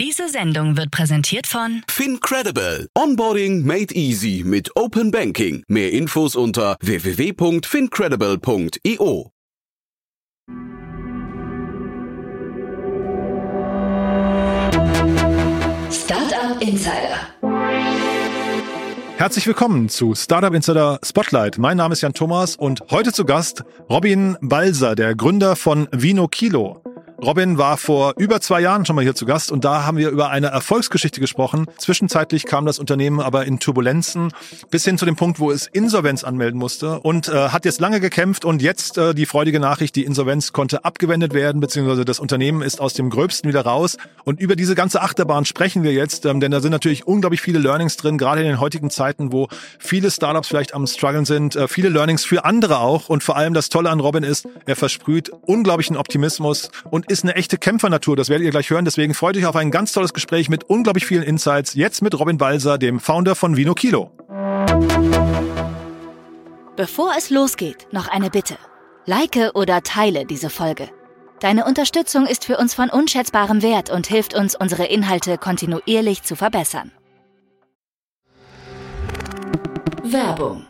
Diese Sendung wird präsentiert von FinCredible. Onboarding made easy mit Open Banking. Mehr Infos unter www.fincredible.io. Startup Insider. Herzlich willkommen zu Startup Insider Spotlight. Mein Name ist Jan Thomas und heute zu Gast Robin Balser, der Gründer von Vino Kilo. Robin war vor über zwei Jahren schon mal hier zu Gast und da haben wir über eine Erfolgsgeschichte gesprochen. Zwischenzeitlich kam das Unternehmen aber in Turbulenzen bis hin zu dem Punkt, wo es Insolvenz anmelden musste und äh, hat jetzt lange gekämpft und jetzt äh, die freudige Nachricht, die Insolvenz konnte abgewendet werden, beziehungsweise das Unternehmen ist aus dem Gröbsten wieder raus. Und über diese ganze Achterbahn sprechen wir jetzt, ähm, denn da sind natürlich unglaublich viele Learnings drin, gerade in den heutigen Zeiten, wo viele Startups vielleicht am struggeln sind, äh, viele Learnings für andere auch und vor allem das Tolle an Robin ist, er versprüht unglaublichen Optimismus und ist eine echte Kämpfernatur, das werdet ihr gleich hören. Deswegen freut euch auf ein ganz tolles Gespräch mit unglaublich vielen Insights. Jetzt mit Robin Balser, dem Founder von Vino Kilo. Bevor es losgeht, noch eine Bitte. Like oder teile diese Folge. Deine Unterstützung ist für uns von unschätzbarem Wert und hilft uns, unsere Inhalte kontinuierlich zu verbessern. Werbung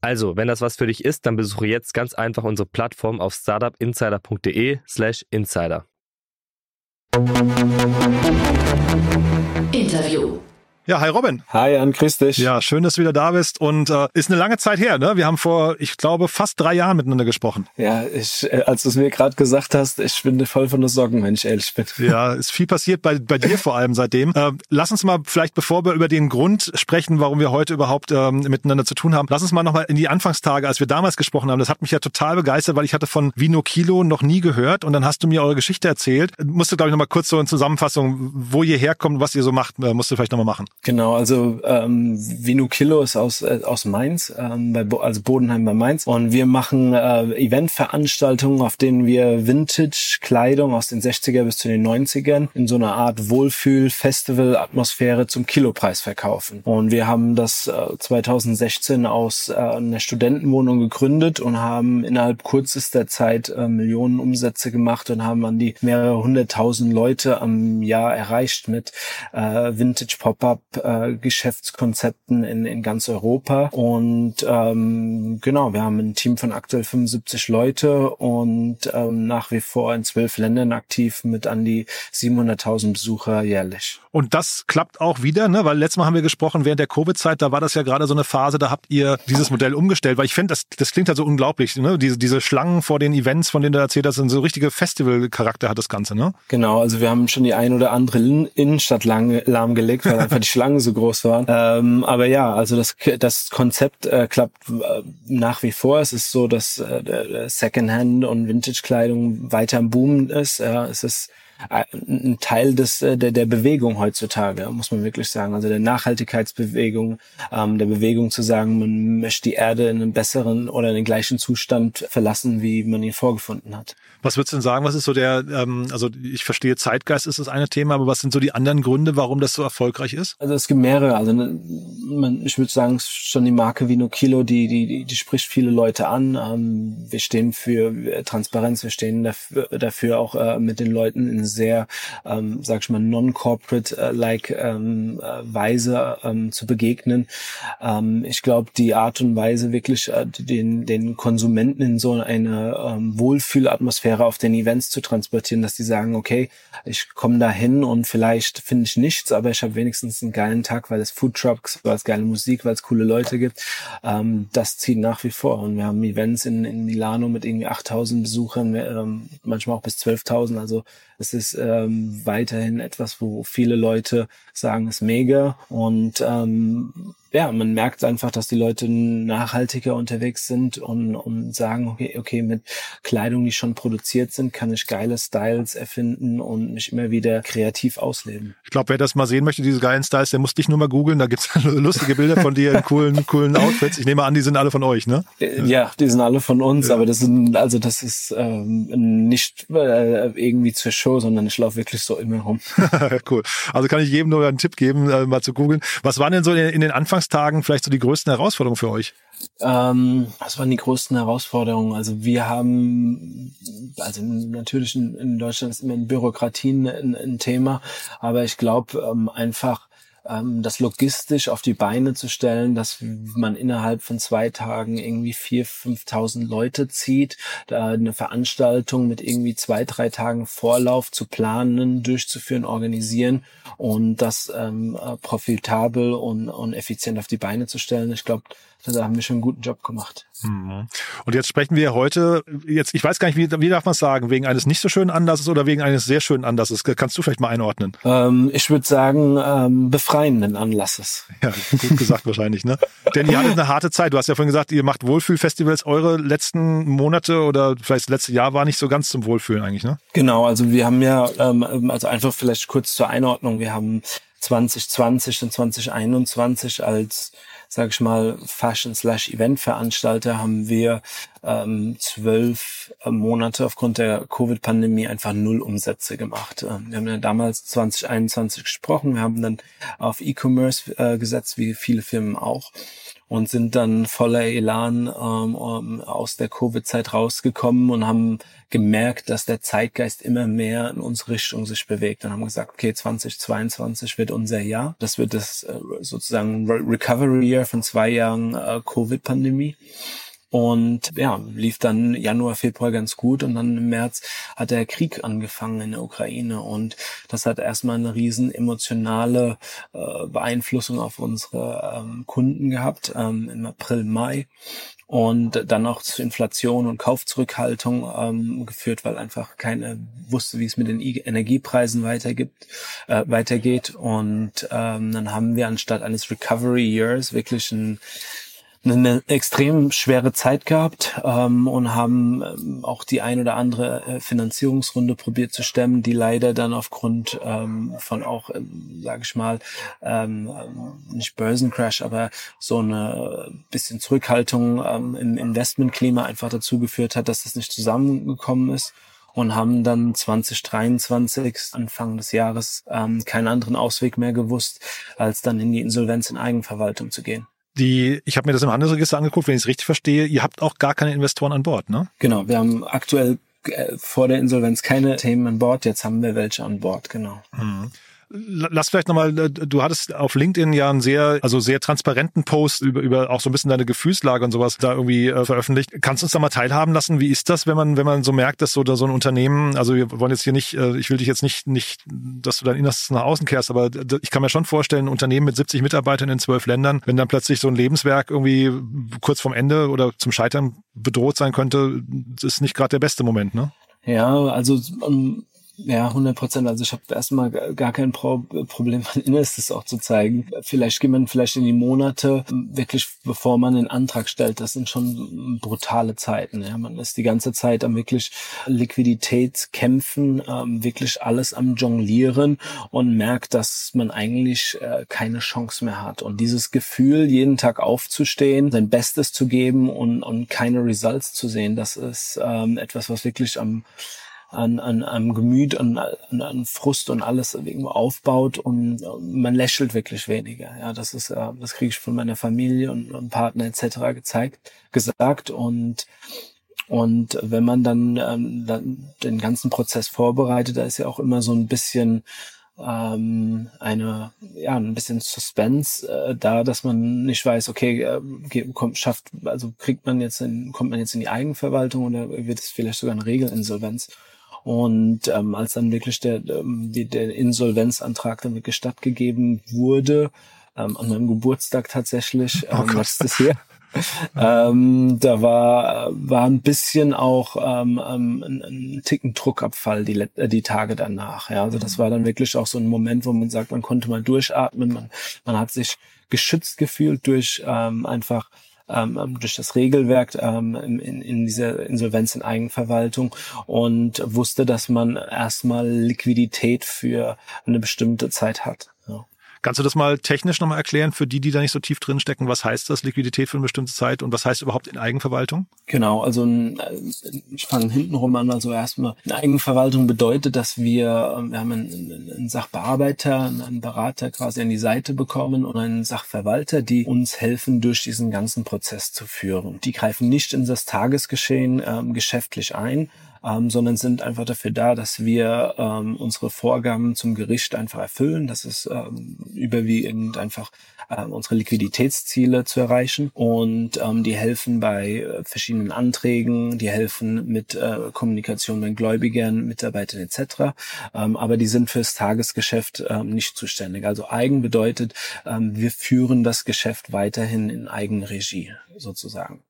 Also, wenn das was für dich ist, dann besuche jetzt ganz einfach unsere Plattform auf startupinsider.de slash insider. Interview Ja, hi Robin. Hi, Jan, grüß dich. Ja, schön, dass du wieder da bist. Und äh, ist eine lange Zeit her, ne? Wir haben vor, ich glaube, fast drei Jahren miteinander gesprochen. Ja, ich, äh, als du es mir gerade gesagt hast, ich bin voll von der Sorgen, wenn ich ehrlich bin. Ja, ist viel passiert bei, bei dir vor allem seitdem. Äh, lass uns mal vielleicht, bevor wir über den Grund sprechen, warum wir heute überhaupt ähm, miteinander zu tun haben, lass uns mal nochmal in die Anfangstage, als wir damals gesprochen haben. Das hat mich ja total begeistert, weil ich hatte von Vino Kilo noch nie gehört. Und dann hast du mir eure Geschichte erzählt. Musst du, glaube ich, nochmal kurz so in Zusammenfassung, wo ihr herkommt, was ihr so macht, äh, musst du vielleicht nochmal machen. Genau, also ähm, Vino Kilo ist aus, äh, aus Mainz, ähm, bei Bo also Bodenheim bei Mainz. Und wir machen äh, Eventveranstaltungen, auf denen wir Vintage-Kleidung aus den 60er bis zu den 90ern in so einer Art Wohlfühl-Festival-Atmosphäre zum Kilopreis verkaufen. Und wir haben das äh, 2016 aus äh, einer Studentenwohnung gegründet und haben innerhalb kürzester Zeit äh, Millionen Umsätze gemacht und haben an die mehrere hunderttausend Leute am Jahr erreicht mit äh, Vintage Pop-up, äh, Geschäftskonzepten in, in ganz Europa. Und ähm, genau, wir haben ein Team von aktuell 75 Leute und ähm, nach wie vor in zwölf Ländern aktiv mit an die 700.000 Besucher jährlich. Und das klappt auch wieder, ne? weil letztes Mal haben wir gesprochen, während der Covid-Zeit, da war das ja gerade so eine Phase, da habt ihr dieses Modell umgestellt, weil ich finde, das, das klingt halt so unglaublich. Ne? Diese, diese Schlangen vor den Events, von denen du erzählt hast, sind so richtige Festival-Charakter hat das Ganze, ne? Genau, also wir haben schon die ein oder andere Innenstadt lang, lahmgelegt, weil einfach die Schlangen so groß waren. Ähm, aber ja, also das, das Konzept äh, klappt äh, nach wie vor. Es ist so, dass äh, Secondhand und Vintage-Kleidung weiter im Boom ist. Ja, es ist ein Teil des der, der Bewegung heutzutage, muss man wirklich sagen. Also der Nachhaltigkeitsbewegung, ähm, der Bewegung zu sagen, man möchte die Erde in einem besseren oder in den gleichen Zustand verlassen, wie man ihn vorgefunden hat. Was würdest du denn sagen, was ist so der, ähm, also ich verstehe, Zeitgeist ist das eine Thema, aber was sind so die anderen Gründe, warum das so erfolgreich ist? Also es gibt mehrere. Also ne, man, ich würde sagen, schon die Marke Vino Kilo, die, die, die, die spricht viele Leute an. Ähm, wir stehen für Transparenz, wir stehen dafür, dafür auch äh, mit den Leuten in sehr, ähm, sag ich mal, non-corporate-like ähm, äh, Weise ähm, zu begegnen. Ähm, ich glaube, die Art und Weise wirklich äh, den, den Konsumenten in so eine ähm, Wohlfühlatmosphäre Atmosphäre auf den Events zu transportieren, dass die sagen, okay, ich komme da hin und vielleicht finde ich nichts, aber ich habe wenigstens einen geilen Tag, weil es Food Trucks, weil es geile Musik, weil es coole Leute gibt. Ähm, das zieht nach wie vor. Und wir haben Events in, in Milano mit irgendwie 8000 Besuchern, ähm, manchmal auch bis 12.000. Also es ist ähm, weiterhin etwas, wo viele Leute sagen, es ist mega. Und ähm, ja, man merkt einfach, dass die Leute nachhaltiger unterwegs sind und, und sagen, okay, okay, mit Kleidung, die schon produziert sind, kann ich geile Styles erfinden und mich immer wieder kreativ ausleben. Ich glaube, wer das mal sehen möchte, diese geilen Styles, der muss dich nur mal googeln. Da gibt's lustige Bilder von dir in coolen, coolen Outfits. Ich nehme an, die sind alle von euch, ne? Äh, ja, die sind alle von uns, ja. aber das sind, also das ist ähm, nicht äh, irgendwie zur Show, sondern ich laufe wirklich so immer rum. cool. Also kann ich jedem nur einen Tipp geben, äh, mal zu googeln. Was waren denn so in, in den Anfangstagen vielleicht so die größten Herausforderungen für euch? Ähm, was waren die größten Herausforderungen? Also wir haben, also natürlich in, in Deutschland ist immer in Bürokratien ein, ein Thema, aber ich glaube ähm, einfach ähm, das logistisch auf die Beine zu stellen, dass man innerhalb von zwei Tagen irgendwie vier, fünftausend Leute zieht, da eine Veranstaltung mit irgendwie zwei, drei Tagen Vorlauf zu planen, durchzuführen, organisieren und das ähm, äh, profitabel und, und effizient auf die Beine zu stellen. Ich glaube, da haben wir schon einen guten Job gemacht. Mhm. Und jetzt sprechen wir heute, jetzt, ich weiß gar nicht, wie, wie darf man sagen, wegen eines nicht so schönen Anlasses oder wegen eines sehr schönen Anlasses? Kannst du vielleicht mal einordnen? Ähm, ich würde sagen, ähm, befreienden Anlasses. Ja, gut gesagt wahrscheinlich, ne? Denn ihr hattet eine harte Zeit. Du hast ja vorhin gesagt, ihr macht Wohlfühlfestivals. Eure letzten Monate oder vielleicht das letzte Jahr war nicht so ganz zum Wohlfühlen eigentlich, ne? Genau, also wir haben ja, ähm, also einfach vielleicht kurz zur Einordnung, wir haben 2020 und 2021 als sage ich mal, Fashion-slash-Event-Veranstalter haben wir ähm, zwölf äh, Monate aufgrund der Covid-Pandemie einfach null Umsätze gemacht. Ähm, wir haben ja damals 2021 gesprochen, wir haben dann auf E-Commerce äh, gesetzt, wie viele Firmen auch und sind dann voller Elan ähm, aus der Covid-Zeit rausgekommen und haben gemerkt, dass der Zeitgeist immer mehr in unsere Richtung sich bewegt und haben gesagt, okay, 2022 wird unser Jahr. Das wird das äh, sozusagen Recovery Year von zwei Jahren äh, Covid-Pandemie. Und ja, lief dann Januar, Februar ganz gut und dann im März hat der Krieg angefangen in der Ukraine und das hat erstmal eine riesen emotionale äh, Beeinflussung auf unsere ähm, Kunden gehabt ähm, im April, Mai und dann auch zu Inflation und Kaufzurückhaltung ähm, geführt, weil einfach keiner wusste, wie es mit den Energiepreisen weitergibt, äh, weitergeht. Und ähm, dann haben wir anstatt eines Recovery Years wirklich ein eine extrem schwere Zeit gehabt ähm, und haben ähm, auch die ein oder andere äh, Finanzierungsrunde probiert zu stemmen, die leider dann aufgrund ähm, von auch, ähm, sage ich mal, ähm, nicht Börsencrash, aber so eine bisschen Zurückhaltung ähm, im Investmentklima einfach dazu geführt hat, dass das nicht zusammengekommen ist und haben dann 2023, Anfang des Jahres, ähm, keinen anderen Ausweg mehr gewusst, als dann in die Insolvenz in Eigenverwaltung zu gehen die, ich habe mir das im Handelsregister angeguckt, wenn ich es richtig verstehe, ihr habt auch gar keine Investoren an Bord, ne? Genau, wir haben aktuell äh, vor der Insolvenz keine Themen an Bord, jetzt haben wir welche an Bord, genau. Mhm. Lass vielleicht nochmal, äh, du hattest auf LinkedIn ja einen sehr, also sehr transparenten Post über, über auch so ein bisschen deine Gefühlslage und sowas da irgendwie äh, veröffentlicht. Kannst du uns da mal teilhaben lassen? Wie ist das, wenn man, wenn man so merkt, dass so, so ein Unternehmen, also wir wollen jetzt hier nicht, äh, ich will dich jetzt nicht, nicht, dass du dein Innerstes nach außen kehrst, aber ich kann mir schon vorstellen, ein Unternehmen mit 70 Mitarbeitern in zwölf Ländern, wenn dann plötzlich so ein Lebenswerk irgendwie kurz vorm Ende oder zum Scheitern bedroht sein könnte, ist nicht gerade der beste Moment, ne? Ja, also um, ja, 100 Prozent. Also ich habe erstmal gar kein Pro Problem, mein Innerstes auch zu zeigen. Vielleicht geht man vielleicht in die Monate, wirklich bevor man den Antrag stellt. Das sind schon brutale Zeiten. Ja. Man ist die ganze Zeit am wirklich Liquiditätskämpfen, ähm, wirklich alles am Jonglieren und merkt, dass man eigentlich äh, keine Chance mehr hat. Und dieses Gefühl, jeden Tag aufzustehen, sein Bestes zu geben und, und keine Results zu sehen, das ist ähm, etwas, was wirklich am an, an, am Gemüt, an, an, an Frust und alles irgendwo aufbaut und man lächelt wirklich weniger. Ja, das ist, äh, das kriege ich von meiner Familie und, und Partner etc. gezeigt, gesagt und und wenn man dann, ähm, dann den ganzen Prozess vorbereitet, da ist ja auch immer so ein bisschen ähm, eine ja ein bisschen Suspense äh, da, dass man nicht weiß, okay, äh, kommt, schafft, also kriegt man jetzt in, kommt man jetzt in die Eigenverwaltung oder wird es vielleicht sogar eine Regelinsolvenz? Und ähm, als dann wirklich der, ähm, die, der Insolvenzantrag dann wirklich stattgegeben wurde, ähm, an meinem Geburtstag tatsächlich, oh ähm, oh letztes Jahr, ähm, da war, war ein bisschen auch ähm, ähm, ein, ein Ticken Druckabfall die, äh, die Tage danach. Ja, also das war dann wirklich auch so ein Moment, wo man sagt, man konnte mal durchatmen, man, man hat sich geschützt gefühlt durch ähm, einfach ähm, ähm durch das Regelwerk ähm, in, in dieser Insolvenz in Eigenverwaltung und wusste, dass man erstmal Liquidität für eine bestimmte Zeit hat. Ja. Kannst du das mal technisch nochmal erklären für die, die da nicht so tief drin stecken? Was heißt das, Liquidität für eine bestimmte Zeit und was heißt überhaupt in Eigenverwaltung? Genau, also ich fange hintenrum an. Also erstmal, in Eigenverwaltung bedeutet, dass wir, ähm, wir haben einen, einen Sachbearbeiter, einen Berater quasi an die Seite bekommen und einen Sachverwalter, die uns helfen, durch diesen ganzen Prozess zu führen. Die greifen nicht in das Tagesgeschehen ähm, geschäftlich ein, ähm, sondern sind einfach dafür da, dass wir ähm, unsere Vorgaben zum Gericht einfach erfüllen. Das ist ähm, überwiegend einfach äh, unsere Liquiditätsziele zu erreichen und ähm, die helfen bei äh, verschiedenen Anträgen, die helfen mit äh, Kommunikation mit Gläubigern, Mitarbeitern etc. Ähm, aber die sind fürs Tagesgeschäft ähm, nicht zuständig. Also eigen bedeutet, ähm, wir führen das Geschäft weiterhin in Eigenregie sozusagen.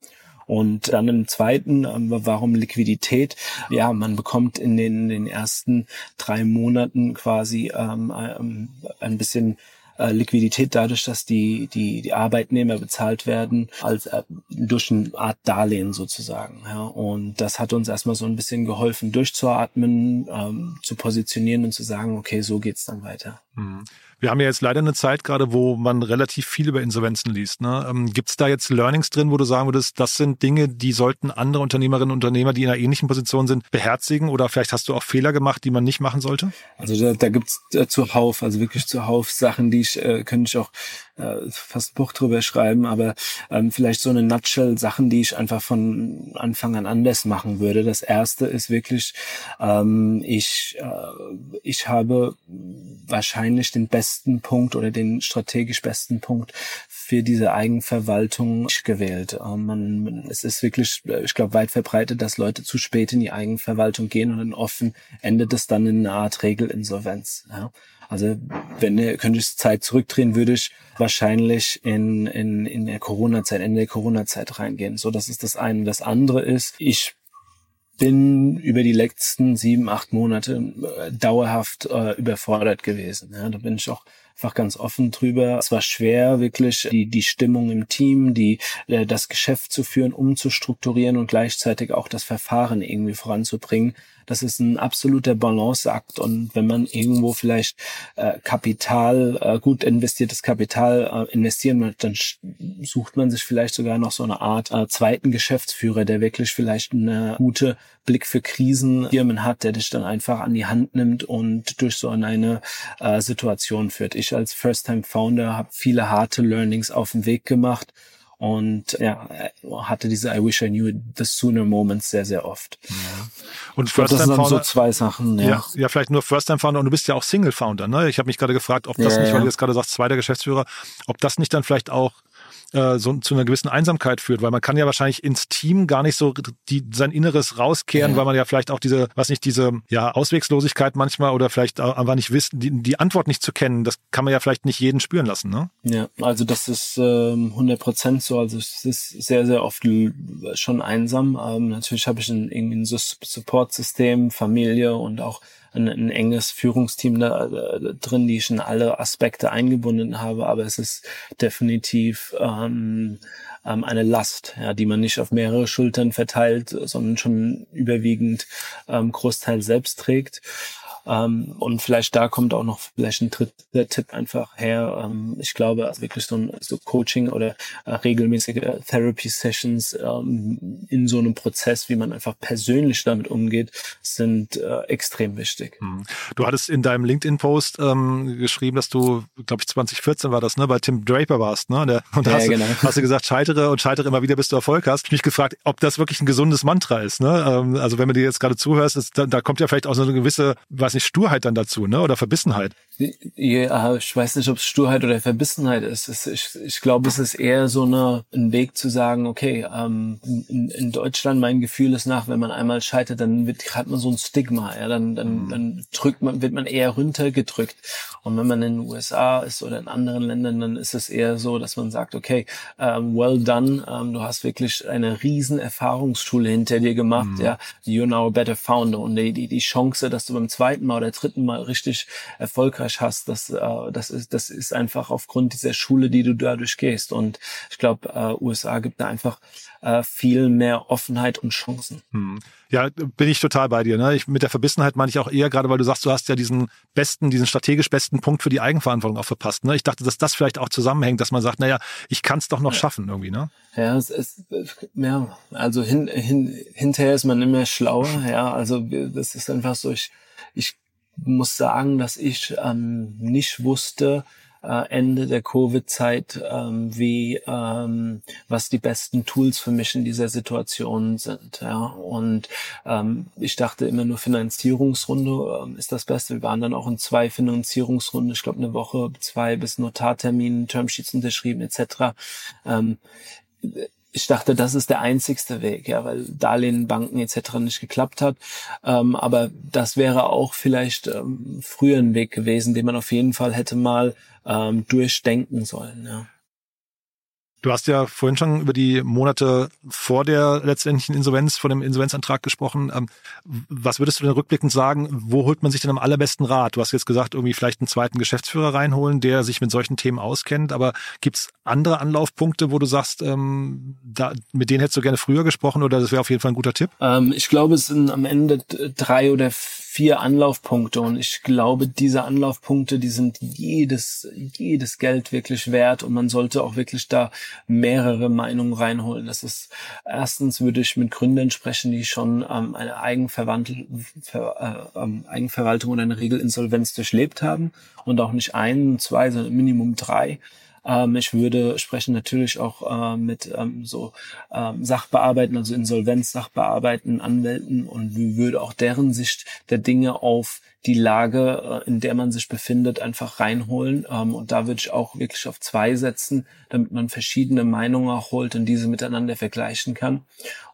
Und dann im zweiten, ähm, warum Liquidität? Ja, man bekommt in den, in den ersten drei Monaten quasi ähm, ähm ein bisschen äh, Liquidität dadurch, dass die, die, die Arbeitnehmer bezahlt werden, als äh, durch eine Art Darlehen sozusagen. Ja. Und das hat uns erstmal so ein bisschen geholfen, durchzuatmen, ähm, zu positionieren und zu sagen, okay, so geht's dann weiter. Wir haben ja jetzt leider eine Zeit gerade, wo man relativ viel über Insolvenzen liest. Ne? Ähm, Gibt es da jetzt Learnings drin, wo du sagen würdest, das sind Dinge, die sollten andere Unternehmerinnen und Unternehmer, die in einer ähnlichen Position sind, beherzigen? Oder vielleicht hast du auch Fehler gemacht, die man nicht machen sollte? Also da, da gibt es äh, zuhauf, also wirklich zuhauf Sachen, die ich, äh, könnte ich auch äh, fast ein Buch drüber schreiben, aber ähm, vielleicht so eine Nutshell Sachen, die ich einfach von Anfang an anders machen würde. Das erste ist wirklich, ähm, ich, äh, ich habe wahrscheinlich den besten Punkt oder den strategisch besten Punkt für diese Eigenverwaltung gewählt. Ähm, man, es ist wirklich, ich glaube, weit verbreitet, dass Leute zu spät in die Eigenverwaltung gehen und dann offen endet es dann in einer Art Regelinsolvenz. Ja. Also wenn könnte ich Zeit zurückdrehen, würde ich wahrscheinlich in, in, in der Corona-Zeit, Ende der Corona-Zeit reingehen. So, das ist das eine. Das andere ist, ich bin über die letzten sieben, acht Monate äh, dauerhaft äh, überfordert gewesen. Ja, da bin ich auch einfach ganz offen drüber. Es war schwer, wirklich die, die Stimmung im Team, die, äh, das Geschäft zu führen, umzustrukturieren und gleichzeitig auch das Verfahren irgendwie voranzubringen. Das ist ein absoluter Balanceakt und wenn man irgendwo vielleicht äh, Kapital, äh, gut investiertes Kapital äh, investieren möchte, dann sucht man sich vielleicht sogar noch so eine Art äh, zweiten Geschäftsführer, der wirklich vielleicht eine gute Blick für Krisenfirmen hat, der dich dann einfach an die Hand nimmt und durch so eine äh, Situation führt. Ich als First-Time-Founder habe viele harte Learnings auf dem Weg gemacht und ja, hatte diese I wish I knew the sooner Moments sehr, sehr oft. Ja. Und First Time Founder. so zwei Sachen, ja. ja. Ja, vielleicht nur First Time Founder und du bist ja auch Single Founder, ne? Ich habe mich gerade gefragt, ob das ja, nicht, weil du jetzt gerade sagst, zweiter Geschäftsführer, ob das nicht dann vielleicht auch äh, so zu einer gewissen Einsamkeit führt, weil man kann ja wahrscheinlich ins Team gar nicht so die, sein Inneres rauskehren, ja. weil man ja vielleicht auch diese, was nicht, diese ja, Auswegslosigkeit manchmal oder vielleicht einfach nicht wissen, die, die Antwort nicht zu kennen, das kann man ja vielleicht nicht jeden spüren lassen, ne? Ja, also das ist ähm, 100 Prozent so, also es ist sehr, sehr oft schon einsam. Ähm, natürlich habe ich ein, irgendwie ein Support-System, Familie und auch ein, ein enges Führungsteam da, äh, drin, die ich in alle Aspekte eingebunden habe, aber es ist definitiv ähm, ähm, eine Last, ja, die man nicht auf mehrere Schultern verteilt, sondern schon überwiegend ähm, Großteil selbst trägt. Ähm, und vielleicht da kommt auch noch vielleicht ein dritter Tipp einfach her. Ähm, ich glaube, also wirklich so ein so Coaching oder äh, regelmäßige Therapy-Sessions ähm, in so einem Prozess, wie man einfach persönlich damit umgeht, sind äh, extrem wichtig. Hm. Du hattest in deinem LinkedIn-Post ähm, geschrieben, dass du, glaube ich, 2014 war das, ne, bei Tim Draper warst, ne? Der, und ja, hast, genau. hast du gesagt, scheitere und scheitere immer wieder, bis du Erfolg hast. Ich mich gefragt, ob das wirklich ein gesundes Mantra ist. Ne? Ähm, also wenn man dir jetzt gerade zuhörst, ist, da, da kommt ja vielleicht auch so eine gewisse, weiß nicht, Sturheit dann dazu, ne? Oder Verbissenheit? Ja, ich weiß nicht, ob es Sturheit oder Verbissenheit ist. ist ich, ich glaube, es ist eher so eine, ein Weg zu sagen, okay, ähm, in, in Deutschland, mein Gefühl ist nach, wenn man einmal scheitert, dann wird, hat man so ein Stigma, ja, dann, dann, mhm. dann drückt man, wird man eher runtergedrückt. Und wenn man in den USA ist oder in anderen Ländern, dann ist es eher so, dass man sagt, okay, ähm, well done, ähm, du hast wirklich eine riesen Erfahrungsschule hinter dir gemacht, mhm. ja, you're now a better founder. Und die, die, die Chance, dass du beim zweiten Mal oder dritten Mal richtig erfolgreich hast, das, äh, das, ist, das ist einfach aufgrund dieser Schule, die du dadurch gehst. Und ich glaube, äh, USA gibt da einfach äh, viel mehr Offenheit und Chancen. Hm. Ja, bin ich total bei dir. Ne? Ich, mit der Verbissenheit meine ich auch eher, gerade weil du sagst, du hast ja diesen besten, diesen strategisch besten Punkt für die Eigenverantwortung auch verpasst. Ne? Ich dachte, dass das vielleicht auch zusammenhängt, dass man sagt, naja, ich kann es doch noch schaffen irgendwie. Ne? Ja, es ist, ja, also hin, hin, hinterher ist man immer schlauer. Ja, also das ist einfach so, ich, ich muss sagen, dass ich ähm, nicht wusste, äh, Ende der Covid-Zeit, ähm, wie ähm, was die besten Tools für mich in dieser Situation sind. Ja. Und ähm, ich dachte immer nur Finanzierungsrunde ähm, ist das Beste. Wir waren dann auch in zwei Finanzierungsrunden, ich glaube eine Woche, zwei bis Notartermin, Termsheets unterschrieben etc. Ähm, ich dachte, das ist der einzigste Weg, ja, weil Darlehen, Banken etc. nicht geklappt hat. Ähm, aber das wäre auch vielleicht ähm, früher ein Weg gewesen, den man auf jeden Fall hätte mal ähm, durchdenken sollen. Ja. Du hast ja vorhin schon über die Monate vor der letztendlichen Insolvenz, vor dem Insolvenzantrag gesprochen. Ähm, was würdest du denn rückblickend sagen, wo holt man sich denn am allerbesten Rat? Du hast jetzt gesagt, irgendwie vielleicht einen zweiten Geschäftsführer reinholen, der sich mit solchen Themen auskennt. Aber gibt's andere Anlaufpunkte, wo du sagst, ähm, da, mit denen hättest du gerne früher gesprochen oder das wäre auf jeden Fall ein guter Tipp? Ähm, ich glaube, es sind am Ende drei oder vier Anlaufpunkte und ich glaube, diese Anlaufpunkte, die sind jedes, jedes Geld wirklich wert und man sollte auch wirklich da mehrere Meinungen reinholen. Das ist erstens würde ich mit Gründern sprechen, die schon ähm, eine Eigenverwaltung, Ver, äh, ähm, Eigenverwaltung oder eine Regelinsolvenz durchlebt haben und auch nicht ein, zwei, sondern Minimum drei. Ähm, ich würde sprechen natürlich auch äh, mit ähm, so ähm, Sachbearbeiten, also Insolvenz, Sachbearbeiten, Anwälten und würde auch deren Sicht der Dinge auf die Lage, äh, in der man sich befindet, einfach reinholen. Ähm, und da würde ich auch wirklich auf zwei setzen, damit man verschiedene Meinungen auch holt und diese miteinander vergleichen kann.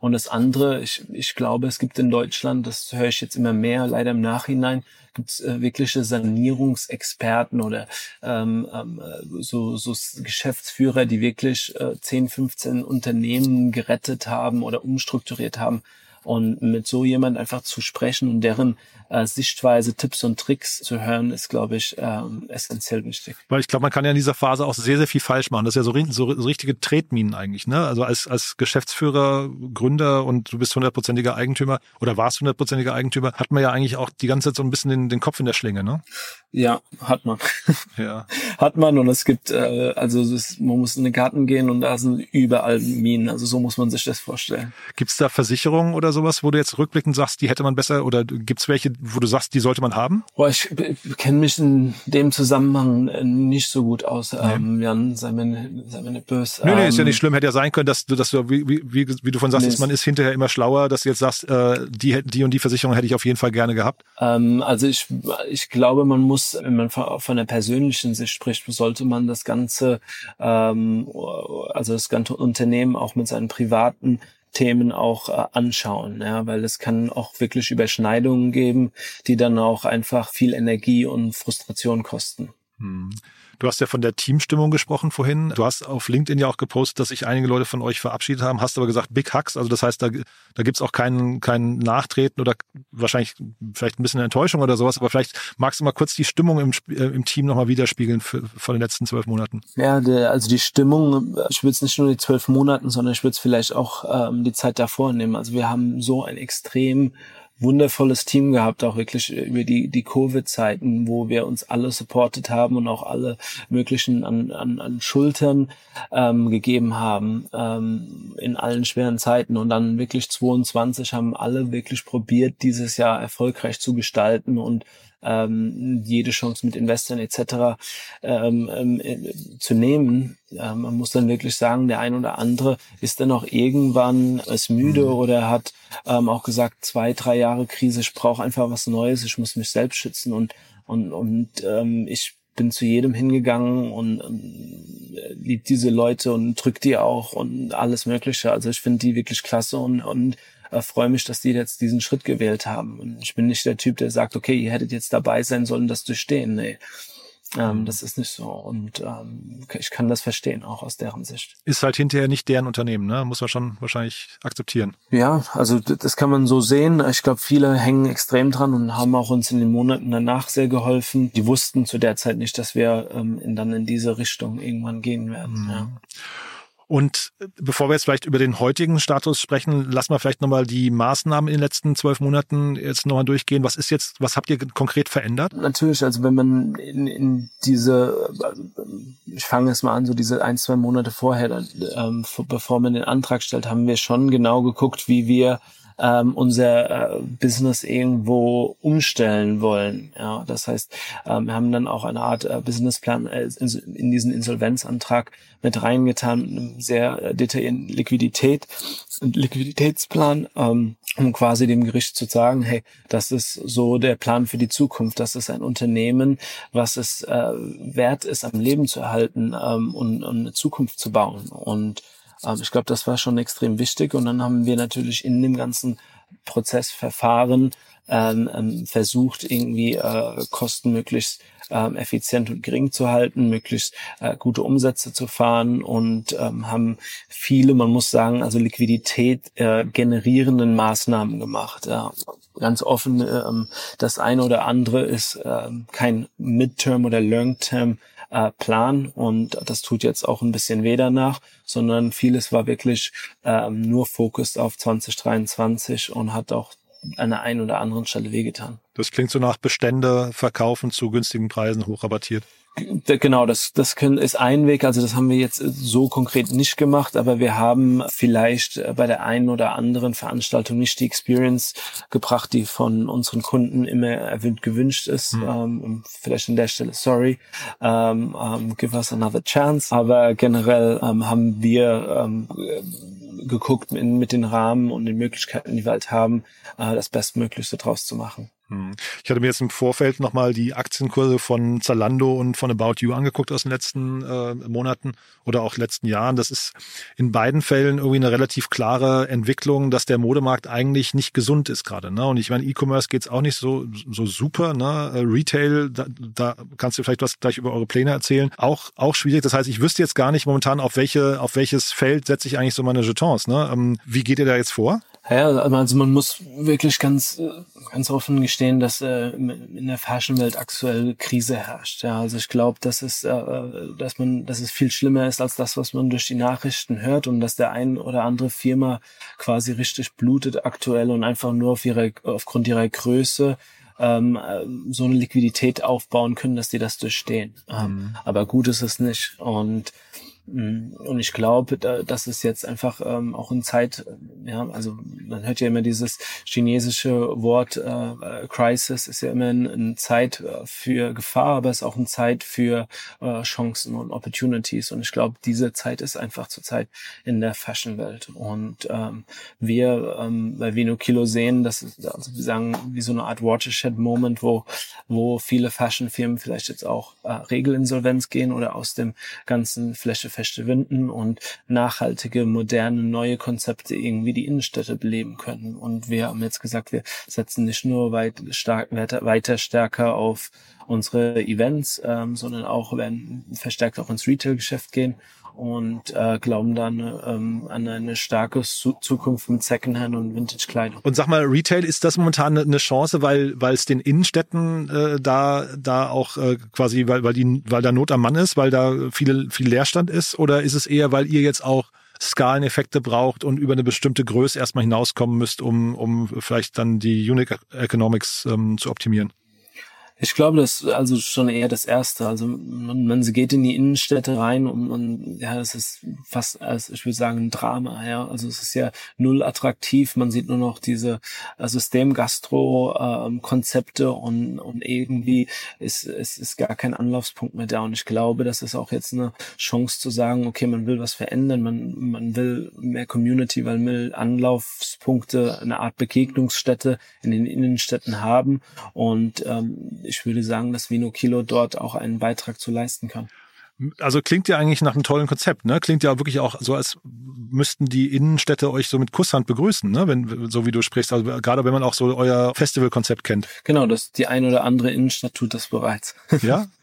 Und das andere, ich, ich glaube, es gibt in Deutschland, das höre ich jetzt immer mehr, leider im Nachhinein, gibt es äh, wirkliche Sanierungsexperten oder ähm, ähm, so, so Geschäftsführer, die wirklich äh, 10, 15 Unternehmen gerettet haben oder umstrukturiert haben. Und mit so jemand einfach zu sprechen und deren äh, Sichtweise, Tipps und Tricks zu hören, ist, glaube ich, ähm, essentiell wichtig. Weil ich glaube, man kann ja in dieser Phase auch sehr, sehr viel falsch machen. Das ist ja so, so, so richtige Tretminen eigentlich. Ne? Also als, als Geschäftsführer, Gründer und du bist hundertprozentiger Eigentümer oder warst hundertprozentiger Eigentümer, hat man ja eigentlich auch die ganze Zeit so ein bisschen den, den Kopf in der Schlinge. Ne? Ja, hat man. Ja. hat man und es gibt, äh, also ist, man muss in den Garten gehen und da sind überall Minen. Also so muss man sich das vorstellen. Gibt es da Versicherungen oder sowas, wo du jetzt rückblickend sagst, die hätte man besser oder gibt es welche, wo du sagst, die sollte man haben? Boah, ich, kenne mich in dem Zusammenhang äh, nicht so gut aus, nee. ähm, Jan, sei mir, sei mir nicht böse. Nee, nee, ist ja ähm, nicht schlimm. Hätte ja sein können, dass du, dass du wie, wie, wie du von sagst, nee, man ist hinterher immer schlauer, dass du jetzt sagst, äh, die, die und die Versicherung hätte ich auf jeden Fall gerne gehabt. Ähm, also ich, ich glaube, man muss, wenn man von, von der persönlichen Sicht spricht, sollte man das Ganze, ähm, also das ganze Unternehmen auch mit seinen privaten Themen auch äh, anschauen, ja, weil es kann auch wirklich Überschneidungen geben, die dann auch einfach viel Energie und Frustration kosten. Hm. Du hast ja von der Teamstimmung gesprochen vorhin. Du hast auf LinkedIn ja auch gepostet, dass sich einige Leute von euch verabschiedet haben, hast aber gesagt Big Hacks. Also das heißt, da, da gibt's auch keinen kein Nachtreten oder wahrscheinlich vielleicht ein bisschen Enttäuschung oder sowas. Aber vielleicht magst du mal kurz die Stimmung im, äh, im Team nochmal widerspiegeln für, von den letzten zwölf Monaten. Ja, der, also die Stimmung, ich würde es nicht nur die zwölf Monaten, sondern ich würde es vielleicht auch ähm, die Zeit davor nehmen. Also wir haben so ein extrem wundervolles Team gehabt, auch wirklich über die, die Covid-Zeiten, wo wir uns alle supportet haben und auch alle möglichen an, an, an Schultern ähm, gegeben haben ähm, in allen schweren Zeiten. Und dann wirklich 22 haben alle wirklich probiert, dieses Jahr erfolgreich zu gestalten und ähm, jede Chance mit Investoren etc. Ähm, ähm, äh, zu nehmen. Ähm, man muss dann wirklich sagen, der ein oder andere ist dann auch irgendwann ist müde mhm. oder hat ähm, auch gesagt, zwei, drei Jahre Krise, ich brauche einfach was Neues, ich muss mich selbst schützen und und, und ähm, ich bin zu jedem hingegangen und ähm, lieb diese Leute und drück die auch und alles Mögliche. Also ich finde die wirklich klasse und, und äh, freue mich, dass die jetzt diesen Schritt gewählt haben. Und ich bin nicht der Typ, der sagt, okay, ihr hättet jetzt dabei sein sollen, das durchstehen. Nee. Ähm, mhm. das ist nicht so. Und ähm, ich kann das verstehen, auch aus deren Sicht. Ist halt hinterher nicht deren Unternehmen, ne? Muss man schon wahrscheinlich akzeptieren. Ja, also das kann man so sehen. Ich glaube, viele hängen extrem dran und haben auch uns in den Monaten danach sehr geholfen. Die wussten zu der Zeit nicht, dass wir ähm, in, dann in diese Richtung irgendwann gehen werden. Mhm. Ja. Und bevor wir jetzt vielleicht über den heutigen Status sprechen, lassen wir vielleicht nochmal die Maßnahmen in den letzten zwölf Monaten jetzt nochmal durchgehen. Was ist jetzt, was habt ihr konkret verändert? Natürlich, also wenn man in, in diese, ich fange jetzt mal an, so diese ein, zwei Monate vorher, ähm, bevor man den Antrag stellt, haben wir schon genau geguckt, wie wir ähm, unser äh, Business irgendwo umstellen wollen. Ja, das heißt, ähm, wir haben dann auch eine Art äh, Businessplan äh, in, in diesen Insolvenzantrag mit reingetan, mit einem sehr äh, detaillierten Liquidität, Liquiditätsplan, ähm, um quasi dem Gericht zu sagen, hey, das ist so der Plan für die Zukunft. Das ist ein Unternehmen, was es äh, wert ist, am Leben zu erhalten ähm, und, und eine Zukunft zu bauen. Und ähm, ich glaube, das war schon extrem wichtig. Und dann haben wir natürlich in dem ganzen Prozessverfahren ähm, ähm, versucht, irgendwie äh, Kosten möglichst ähm, effizient und gering zu halten, möglichst äh, gute Umsätze zu fahren und ähm, haben viele, man muss sagen, also Liquidität äh, generierenden Maßnahmen gemacht. Ja. Ganz offen, ähm, das eine oder andere ist ähm, kein Midterm oder Long-Term äh, Plan und das tut jetzt auch ein bisschen weh danach, sondern vieles war wirklich ähm, nur Fokus auf 2023 und hat auch an der einen oder anderen Stelle wehgetan. Das klingt so nach Bestände verkaufen zu günstigen Preisen hochrabattiert. Genau, das, das können, ist ein Weg. Also das haben wir jetzt so konkret nicht gemacht, aber wir haben vielleicht bei der einen oder anderen Veranstaltung nicht die Experience gebracht, die von unseren Kunden immer erwünscht gewünscht ist. Mhm. Ähm, vielleicht an der Stelle sorry, ähm, um, give us another chance. Aber generell ähm, haben wir ähm, geguckt in, mit den Rahmen und den Möglichkeiten, die wir halt haben, äh, das Bestmöglichste draus zu machen. Hm. Ich hatte mir jetzt im Vorfeld nochmal die Aktienkurse von Zalando und von About You angeguckt aus den letzten äh, Monaten oder auch letzten Jahren. Das ist in beiden Fällen irgendwie eine relativ klare Entwicklung, dass der Modemarkt eigentlich nicht gesund ist gerade. Ne? Und ich meine, E-Commerce geht's auch nicht so, so super. Ne? Äh, Retail, da, da kannst du vielleicht was gleich über eure Pläne erzählen. Auch, auch schwierig. Das heißt, ich wüsste jetzt gar nicht momentan, auf welche, auf welches Feld setze ich eigentlich so meine Jetons. Ne? Ähm, wie geht ihr da jetzt vor? Ja, also man muss wirklich ganz, ganz offen gestehen, dass äh, in der Fashionwelt aktuell Krise herrscht. Ja, also ich glaube, dass es, äh, dass man, dass es viel schlimmer ist als das, was man durch die Nachrichten hört und dass der ein oder andere Firma quasi richtig blutet aktuell und einfach nur auf ihre, aufgrund ihrer Größe ähm, so eine Liquidität aufbauen können, dass die das durchstehen. Mhm. aber gut ist es nicht und und ich glaube, das ist jetzt einfach ähm, auch in Zeit, ja, also man hört ja immer dieses chinesische Wort äh, Crisis ist ja immer eine ein Zeit äh, für Gefahr, aber es ist auch eine Zeit für äh, Chancen und Opportunities. Und ich glaube, diese Zeit ist einfach zurzeit in der Fashion-Welt. Und ähm, wir ähm, bei Vino Kilo sehen, das ist, also wir sagen, wie so eine Art Watershed-Moment, wo, wo viele Fashion-Firmen vielleicht jetzt auch äh, Regelinsolvenz gehen oder aus dem ganzen Fläche verschwinden und nachhaltige, moderne, neue Konzepte irgendwie die Innenstädte beleben können. Und wir haben jetzt gesagt, wir setzen nicht nur weit stark, weiter, weiter stärker auf unsere Events, ähm, sondern auch werden verstärkt auch ins Retail-Geschäft gehen und äh, glauben dann ähm, an eine starke Zukunft mit Secondhand und Vintage-Kleidung. Und sag mal, Retail ist das momentan eine Chance, weil weil es den Innenstädten äh, da da auch äh, quasi weil weil die weil da Not am Mann ist, weil da viele viel Leerstand ist, oder ist es eher, weil ihr jetzt auch Skaleneffekte braucht und über eine bestimmte Größe erstmal hinauskommen müsst, um um vielleicht dann die Unique Economics ähm, zu optimieren? Ich glaube, das ist also schon eher das Erste. Also man, man geht in die Innenstädte rein und man, ja, das ist fast, als ich würde sagen, ein Drama. Ja, also es ist ja null attraktiv. Man sieht nur noch diese äh, System-Gastro-Konzepte ähm, und, und irgendwie ist, ist, ist gar kein Anlaufspunkt mehr da. Und ich glaube, das ist auch jetzt eine Chance zu sagen, okay, man will was verändern, man, man will mehr Community, man will Anlaufspunkte, eine Art Begegnungsstätte in den Innenstädten haben und ähm, ich würde sagen, dass Vino Kilo dort auch einen Beitrag zu leisten kann. Also klingt ja eigentlich nach einem tollen Konzept, ne? Klingt ja wirklich auch so, als müssten die Innenstädte euch so mit Kusshand begrüßen, ne? Wenn, so wie du sprichst. Also gerade wenn man auch so euer Festivalkonzept kennt. Genau, das die ein oder andere Innenstadt tut das bereits. Ja?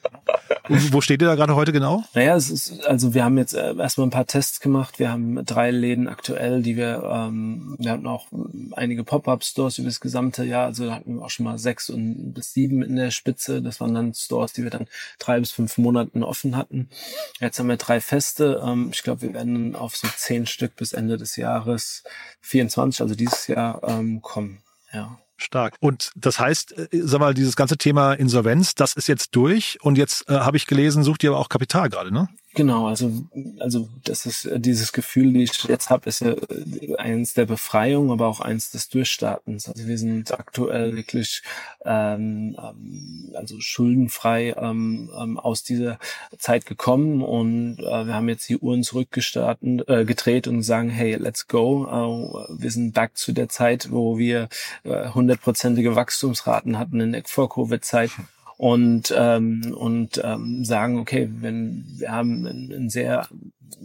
wo steht ihr da gerade heute genau? Naja, es ist, also wir haben jetzt äh, erstmal ein paar Tests gemacht. Wir haben drei Läden aktuell, die wir, ähm, wir hatten auch einige Pop-Up-Stores über das gesamte Jahr. Also da hatten wir auch schon mal sechs und bis sieben in der Spitze. Das waren dann Stores, die wir dann drei bis fünf Monaten offen hatten. Jetzt haben wir drei Feste. Ähm, ich glaube, wir werden auf so zehn Stück bis Ende des Jahres 24, also dieses Jahr, ähm, kommen. Ja. Stark. Und das heißt, äh, sag mal, dieses ganze Thema Insolvenz, das ist jetzt durch und jetzt äh, habe ich gelesen, sucht ihr aber auch Kapital gerade, ne? Genau, also also das ist äh, dieses Gefühl, die ich jetzt habe, ist ja äh, eins der Befreiung, aber auch eins des Durchstartens. Also wir sind aktuell wirklich ähm, ähm, also schuldenfrei ähm, ähm, aus dieser Zeit gekommen und äh, wir haben jetzt die Uhren zurückgestartet, äh, gedreht und sagen, hey, let's go. Äh, wir sind back zu der Zeit, wo wir hundertprozentige äh, Wachstumsraten hatten in der Vor-Covid-Zeit und ähm, und ähm, sagen, okay, wenn wir haben einen, sehr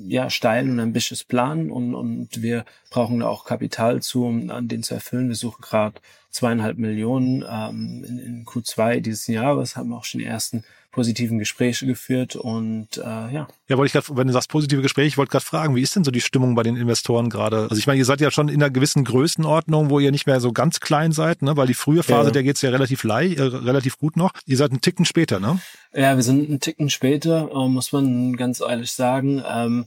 ja steilen und ambitious Plan und und wir brauchen da auch Kapital zu, um an den zu erfüllen. Wir suchen gerade zweieinhalb Millionen ähm, in, in Q2 dieses Jahres, haben auch schon die ersten positiven Gespräche geführt und äh, ja. Ja, wollte ich gerade, wenn du sagst positive Gespräche, ich wollte gerade fragen, wie ist denn so die Stimmung bei den Investoren gerade? Also ich meine, ihr seid ja schon in einer gewissen Größenordnung, wo ihr nicht mehr so ganz klein seid, ne? Weil die frühe Phase, ja. der geht's ja relativ äh, relativ gut noch. Ihr seid einen Ticken später, ne? Ja, wir sind einen Ticken später, äh, muss man ganz ehrlich sagen. Ähm,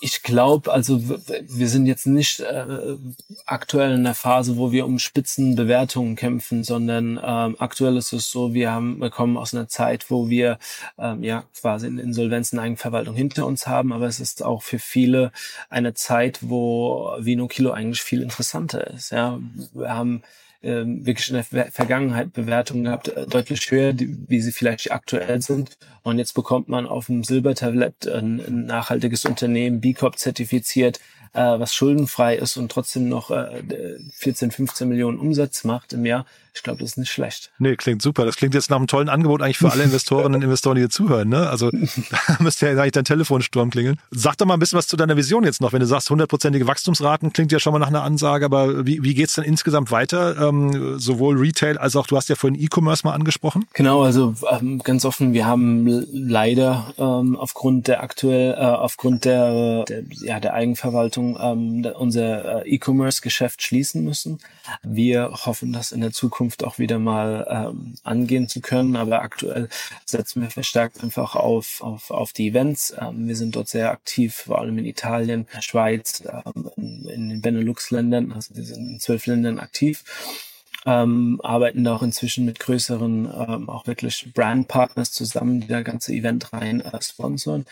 ich glaube, also wir sind jetzt nicht äh, aktuell in der Phase, wo wir um Spitzenbewertungen kämpfen, sondern ähm, aktuell ist es so, wir haben, wir kommen aus einer Zeit, wo wir ähm, ja quasi in Insolvenzen Eigenverwaltung hinter uns haben, aber es ist auch für viele eine Zeit, wo Vino Kilo eigentlich viel interessanter ist. Ja, wir haben ähm, wirklich in der Vergangenheit Bewertungen gehabt, äh, deutlich höher, wie sie vielleicht aktuell sind. Und jetzt bekommt man auf dem Silbertablett ein, ein nachhaltiges Unternehmen, B Corp zertifiziert, äh, was schuldenfrei ist und trotzdem noch äh, 14, 15 Millionen Umsatz macht im Jahr. Ich glaube, das ist nicht schlecht. Nee, klingt super. Das klingt jetzt nach einem tollen Angebot eigentlich für alle Investorinnen und Investoren, die hier zuhören. Ne? Also da müsste ja eigentlich dein Telefonsturm klingeln. Sag doch mal ein bisschen was zu deiner Vision jetzt noch. Wenn du sagst, hundertprozentige Wachstumsraten, klingt ja schon mal nach einer Ansage, aber wie, wie geht's denn insgesamt weiter? Ähm, sowohl Retail als auch, du hast ja vorhin E-Commerce mal angesprochen. Genau, also ähm, ganz offen, wir haben leider ähm, aufgrund der aktuell, äh, aufgrund der, der, ja, der Eigenverwaltung ähm, unser äh, E-Commerce-Geschäft schließen müssen. Wir hoffen, dass in der Zukunft auch wieder mal ähm, angehen zu können, aber aktuell setzen wir verstärkt einfach auf, auf, auf die Events. Ähm, wir sind dort sehr aktiv, vor allem in Italien, Schweiz, ähm, in, in den Benelux-Ländern, also wir sind in zwölf Ländern aktiv ähm, arbeiten da auch inzwischen mit größeren, ähm, auch wirklich Brandpartners zusammen, die da ganze Event rein äh, sponsern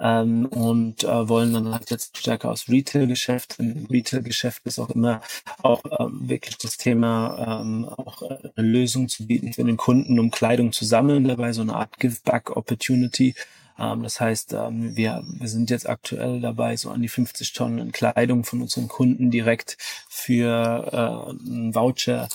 ähm, und äh, wollen dann halt jetzt stärker aus Retail-Geschäft. Im Retail-Geschäft ist auch immer auch ähm, wirklich das Thema, ähm, auch äh, eine Lösung zu bieten für den Kunden, um Kleidung zu sammeln, dabei so eine Art Give-Back-Opportunity. Ähm, das heißt, ähm, wir, wir sind jetzt aktuell dabei, so an die 50 Tonnen Kleidung von unseren Kunden direkt für äh, einen Voucher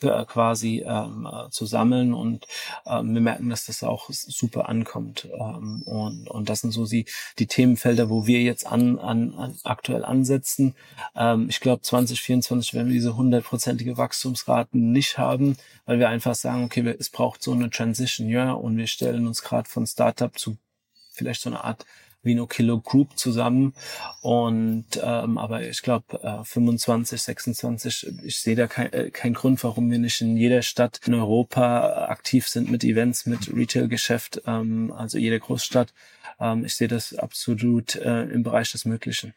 äh, quasi ähm, äh, zu sammeln und ähm, wir merken, dass das auch super ankommt ähm, und, und das sind so die, die Themenfelder, wo wir jetzt an, an, an aktuell ansetzen. Ähm, ich glaube 2024 werden wir diese hundertprozentige Wachstumsraten nicht haben, weil wir einfach sagen, okay, es braucht so eine Transition, ja, und wir stellen uns gerade von Startup zu vielleicht so eine Art Vino Kilo Group zusammen. Und ähm, aber ich glaube äh, 25, 26, ich sehe da kein, äh, kein Grund, warum wir nicht in jeder Stadt in Europa aktiv sind mit Events, mit Retail-Geschäft, ähm, also jede Großstadt. Ähm, ich sehe das absolut äh, im Bereich des Möglichen.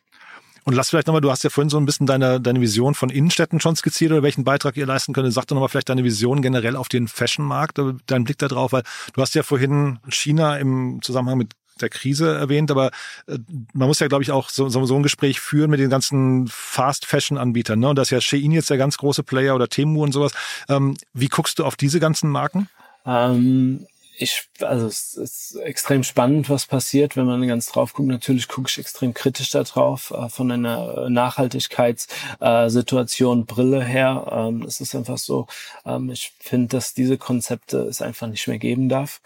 Und lass vielleicht nochmal, du hast ja vorhin so ein bisschen deine, deine Vision von Innenstädten schon skizziert oder welchen Beitrag ihr leisten könnt. Sag doch nochmal vielleicht deine Vision generell auf den Fashion-Markt, deinen Blick da drauf, weil du hast ja vorhin China im Zusammenhang mit der Krise erwähnt, aber äh, man muss ja, glaube ich, auch so, so, ein Gespräch führen mit den ganzen Fast-Fashion-Anbietern. Ne? Und das ist ja Shein jetzt der ganz große Player oder Temu und sowas. Ähm, wie guckst du auf diese ganzen Marken? Ähm, ich, also es ist extrem spannend, was passiert, wenn man ganz drauf guckt. Natürlich gucke ich extrem kritisch da drauf, äh, von einer Nachhaltigkeitssituation, äh, Brille her. Ähm, es ist einfach so, ähm, ich finde, dass diese Konzepte es einfach nicht mehr geben darf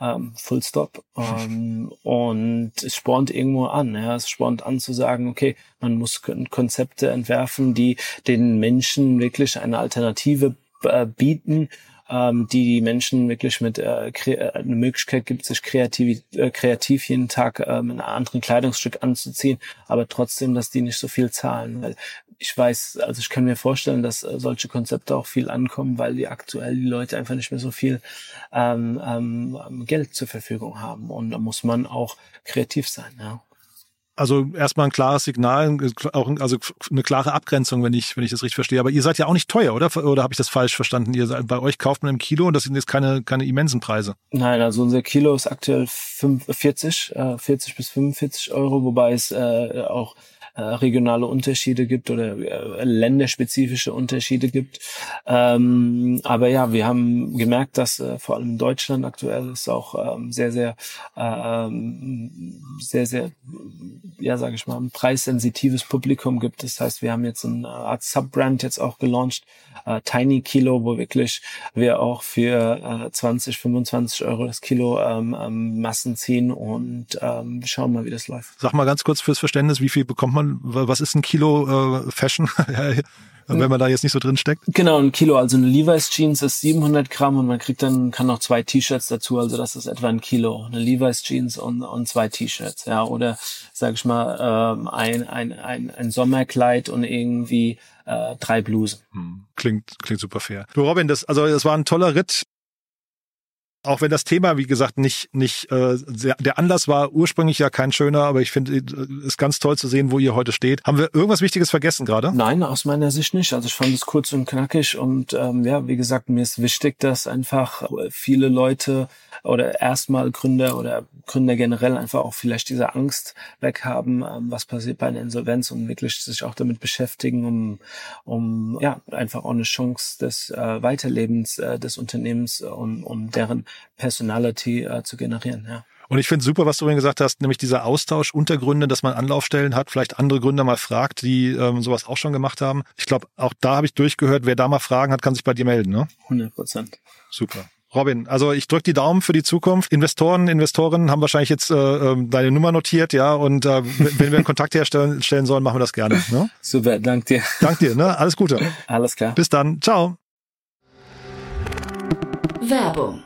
ähm, Full Stop. Ähm, und es spornt irgendwo an. Ja, es spornt an zu sagen, okay, man muss Konzepte entwerfen, die den Menschen wirklich eine Alternative äh, bieten ähm, die die Menschen wirklich mit äh, äh, eine Möglichkeit gibt, sich kreativ, äh, kreativ jeden Tag ähm, ein anderes Kleidungsstück anzuziehen, aber trotzdem, dass die nicht so viel zahlen. Weil ich weiß, also ich kann mir vorstellen, dass äh, solche Konzepte auch viel ankommen, weil die aktuell die Leute einfach nicht mehr so viel ähm, ähm, Geld zur Verfügung haben. Und da muss man auch kreativ sein, ja. Also erstmal ein klares Signal, auch also eine klare Abgrenzung, wenn ich wenn ich das richtig verstehe. Aber ihr seid ja auch nicht teuer, oder? Oder habe ich das falsch verstanden? Ihr bei euch kauft man im Kilo und das sind jetzt keine keine immensen Preise. Nein, also unser Kilo ist aktuell 40, 40 äh, bis 45 Euro, wobei es äh, auch äh, regionale Unterschiede gibt oder äh, länderspezifische Unterschiede gibt. Ähm, aber ja, wir haben gemerkt, dass äh, vor allem in Deutschland aktuell es auch ähm, sehr, sehr, ähm, sehr, sehr, ja, sage ich mal, ein preissensitives Publikum gibt. Das heißt, wir haben jetzt eine Art Subbrand jetzt auch gelauncht, äh, Tiny Kilo, wo wirklich wir auch für äh, 20, 25 Euro das Kilo ähm, ähm, Massen ziehen und ähm, schauen mal, wie das läuft. Sag mal ganz kurz fürs Verständnis, wie viel bekommt man, was ist ein Kilo äh, Fashion? wenn man da jetzt nicht so drin steckt? Genau, ein Kilo. Also eine Levi's Jeans ist 700 Gramm und man kriegt dann, kann noch zwei T-Shirts dazu. Also das ist etwa ein Kilo. Eine Levi's Jeans und, und zwei T-Shirts. Ja, oder sag ich mal, ähm, ein, ein, ein, ein Sommerkleid und irgendwie äh, drei Blusen. Hm. Klingt, klingt super fair. Du Robin, das, also das war ein toller Ritt auch wenn das Thema, wie gesagt, nicht, nicht äh, sehr, der Anlass war ursprünglich ja kein schöner, aber ich finde es ist ganz toll zu sehen, wo ihr heute steht. Haben wir irgendwas Wichtiges vergessen gerade? Nein, aus meiner Sicht nicht. Also ich fand es kurz und knackig und ähm, ja, wie gesagt, mir ist wichtig, dass einfach viele Leute oder erstmal Gründer oder Gründer generell einfach auch vielleicht diese Angst weghaben, ähm, was passiert bei einer Insolvenz und wirklich sich auch damit beschäftigen, um, um ja einfach auch eine Chance des äh, Weiterlebens äh, des Unternehmens und, und deren Personality äh, zu generieren. Ja. Und ich finde super, was du vorhin gesagt hast, nämlich dieser Austausch unter Gründern, dass man Anlaufstellen hat, vielleicht andere Gründer mal fragt, die ähm, sowas auch schon gemacht haben. Ich glaube, auch da habe ich durchgehört, wer da mal Fragen hat, kann sich bei dir melden, ne? 100 Prozent. Super. Robin, also ich drücke die Daumen für die Zukunft. Investoren, Investorinnen haben wahrscheinlich jetzt äh, ähm, deine Nummer notiert, ja, und äh, wenn wir einen Kontakt herstellen stellen sollen, machen wir das gerne. Ne? Super, dank dir. Dank dir, ne? Alles Gute. Alles klar. Bis dann. Ciao. Werbung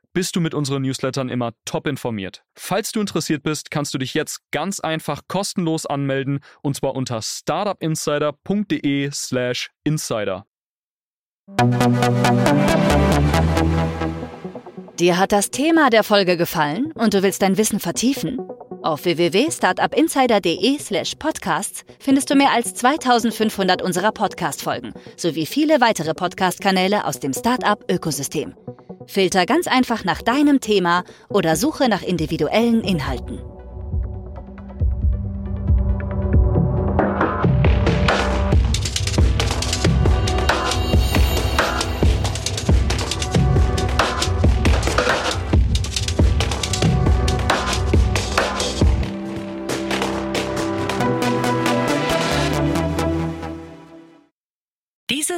bist du mit unseren Newslettern immer top informiert. Falls du interessiert bist, kannst du dich jetzt ganz einfach kostenlos anmelden und zwar unter startupinsider.de/slash insider. Dir hat das Thema der Folge gefallen und du willst dein Wissen vertiefen? Auf www.startupinsider.de/slash podcasts findest du mehr als 2500 unserer Podcast-Folgen sowie viele weitere Podcast-Kanäle aus dem Startup-Ökosystem. Filter ganz einfach nach deinem Thema oder suche nach individuellen Inhalten.